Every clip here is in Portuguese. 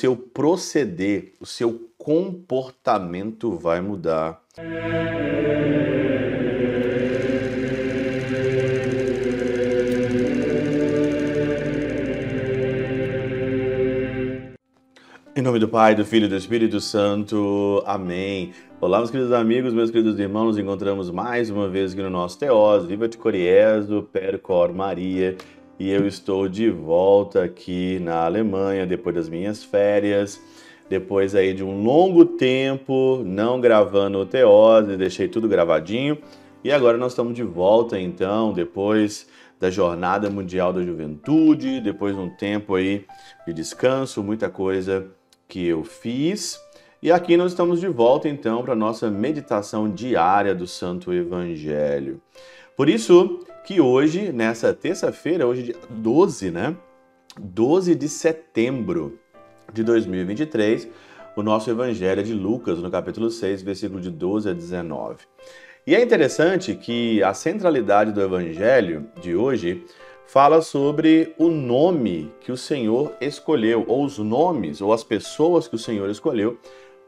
seu proceder, o seu comportamento vai mudar. Em nome do Pai, do Filho e do Espírito Santo. Amém. Olá, meus queridos amigos, meus queridos irmãos, nos encontramos mais uma vez aqui no nosso Teós, Viva de Coriezo, Percor Maria, e eu estou de volta aqui na Alemanha depois das minhas férias, depois aí de um longo tempo não gravando o Teós, deixei tudo gravadinho, e agora nós estamos de volta então, depois da Jornada Mundial da Juventude, depois de um tempo aí de descanso, muita coisa que eu fiz. E aqui nós estamos de volta então para nossa meditação diária do Santo Evangelho. Por isso que hoje, nessa terça-feira, hoje dia 12, né? 12 de setembro de 2023, o nosso Evangelho é de Lucas, no capítulo 6, versículo de 12 a 19. E é interessante que a centralidade do Evangelho de hoje fala sobre o nome que o Senhor escolheu, ou os nomes, ou as pessoas que o Senhor escolheu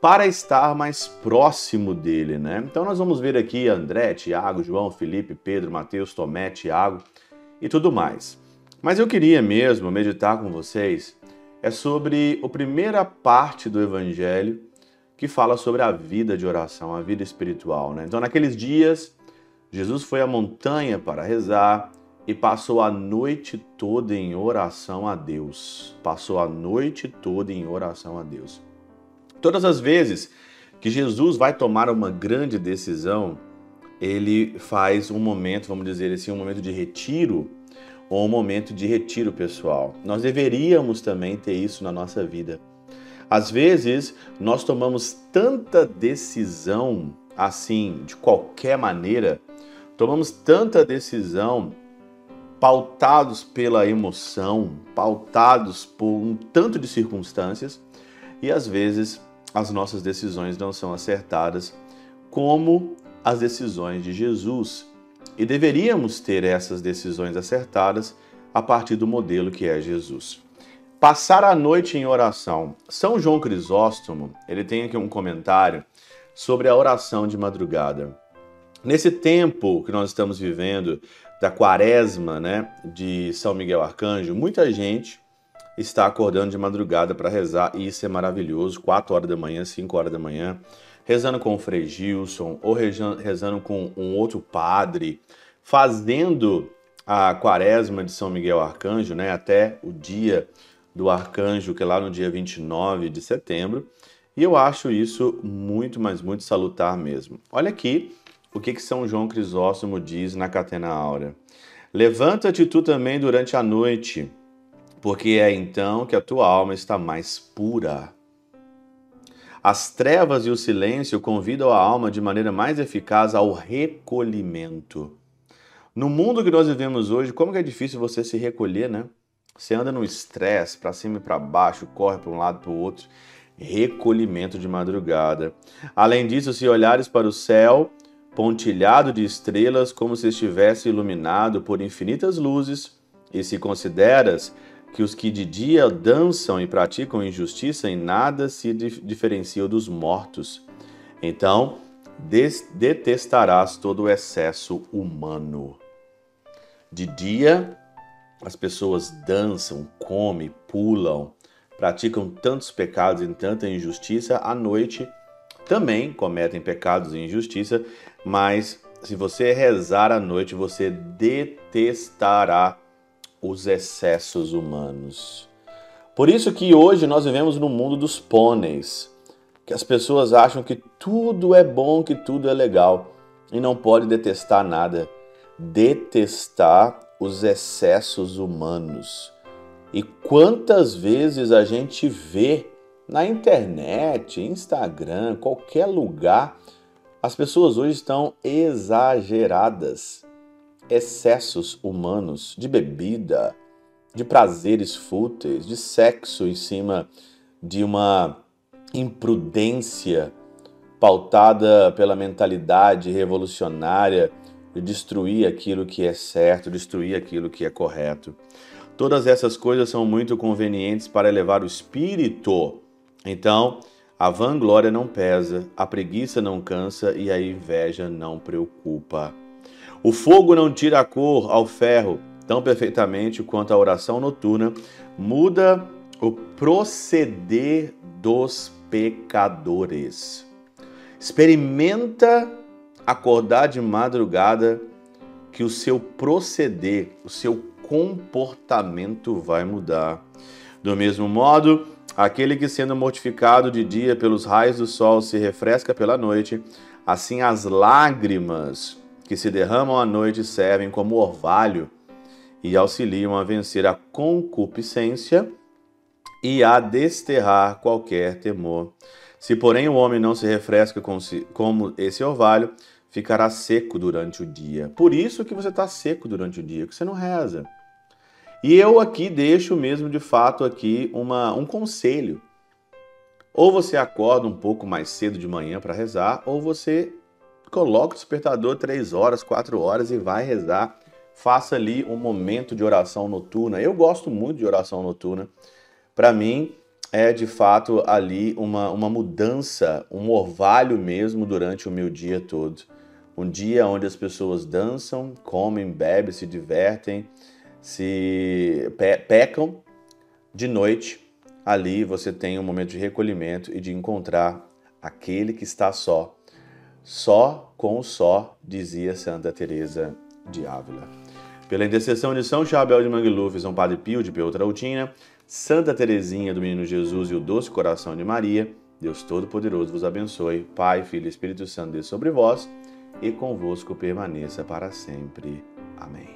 para estar mais próximo dele, né? Então nós vamos ver aqui André, Tiago, João, Felipe, Pedro, Mateus, Tomé, Tiago e tudo mais. Mas eu queria mesmo meditar com vocês é sobre a primeira parte do evangelho que fala sobre a vida de oração, a vida espiritual, né? Então naqueles dias Jesus foi à montanha para rezar, e passou a noite toda em oração a Deus. Passou a noite toda em oração a Deus. Todas as vezes que Jesus vai tomar uma grande decisão, ele faz um momento, vamos dizer assim, um momento de retiro ou um momento de retiro pessoal. Nós deveríamos também ter isso na nossa vida. Às vezes, nós tomamos tanta decisão assim, de qualquer maneira, tomamos tanta decisão pautados pela emoção, pautados por um tanto de circunstâncias, e às vezes as nossas decisões não são acertadas como as decisões de Jesus. E deveríamos ter essas decisões acertadas a partir do modelo que é Jesus. Passar a noite em oração. São João Crisóstomo, ele tem aqui um comentário sobre a oração de madrugada. Nesse tempo que nós estamos vivendo, da quaresma, né, de São Miguel Arcanjo, muita gente está acordando de madrugada para rezar e isso é maravilhoso, 4 horas da manhã, 5 horas da manhã, rezando com o Frei Gilson ou rezando com um outro padre, fazendo a quaresma de São Miguel Arcanjo, né, até o dia do arcanjo, que é lá no dia 29 de setembro, e eu acho isso muito, mas muito salutar mesmo. Olha aqui o que, que São João Crisóstomo diz na Catena Áurea. Levanta-te tu também durante a noite, porque é então que a tua alma está mais pura. As trevas e o silêncio convidam a alma de maneira mais eficaz ao recolhimento. No mundo que nós vivemos hoje, como é difícil você se recolher, né? Você anda no estresse, para cima e para baixo, corre para um lado para o outro. Recolhimento de madrugada. Além disso, se olhares para o céu, pontilhado de estrelas como se estivesse iluminado por infinitas luzes, e se consideras que os que de dia dançam e praticam injustiça em nada se diferenciam dos mortos, então detestarás todo o excesso humano. De dia, as pessoas dançam, comem, pulam, praticam tantos pecados e tanta injustiça, à noite também cometem pecados e injustiça, mas se você rezar à noite, você detestará os excessos humanos. Por isso que hoje nós vivemos no mundo dos pôneis, que as pessoas acham que tudo é bom, que tudo é legal e não pode detestar nada. Detestar os excessos humanos. E quantas vezes a gente vê na internet, Instagram, qualquer lugar, as pessoas hoje estão exageradas. Excessos humanos de bebida, de prazeres fúteis, de sexo em cima de uma imprudência pautada pela mentalidade revolucionária de destruir aquilo que é certo, destruir aquilo que é correto. Todas essas coisas são muito convenientes para elevar o espírito. Então, a vanglória não pesa, a preguiça não cansa e a inveja não preocupa. O fogo não tira a cor ao ferro tão perfeitamente quanto a oração noturna muda o proceder dos pecadores. Experimenta acordar de madrugada que o seu proceder, o seu comportamento vai mudar. Do mesmo modo, aquele que sendo mortificado de dia pelos raios do sol se refresca pela noite, assim as lágrimas que se derramam à noite servem como orvalho e auxiliam a vencer a concupiscência e a desterrar qualquer temor. Se, porém, o homem não se refresca como esse orvalho, ficará seco durante o dia. Por isso que você está seco durante o dia, que você não reza. E eu aqui deixo mesmo de fato aqui uma, um conselho. Ou você acorda um pouco mais cedo de manhã para rezar, ou você coloca o despertador três horas, quatro horas e vai rezar. Faça ali um momento de oração noturna. Eu gosto muito de oração noturna. Para mim, é de fato ali uma, uma mudança, um orvalho mesmo durante o meu dia todo. Um dia onde as pessoas dançam, comem, bebem, se divertem, se pe pecam. De noite, ali você tem um momento de recolhimento e de encontrar aquele que está só. Só com o só, dizia Santa Teresa de Ávila. Pela intercessão de São Chabel de Mangluf, São Padre Pio de Peutrautina, Santa Teresinha do Menino Jesus e o Doce Coração de Maria, Deus Todo-Poderoso vos abençoe, Pai, Filho e Espírito Santo dê sobre vós e convosco permaneça para sempre. Amém.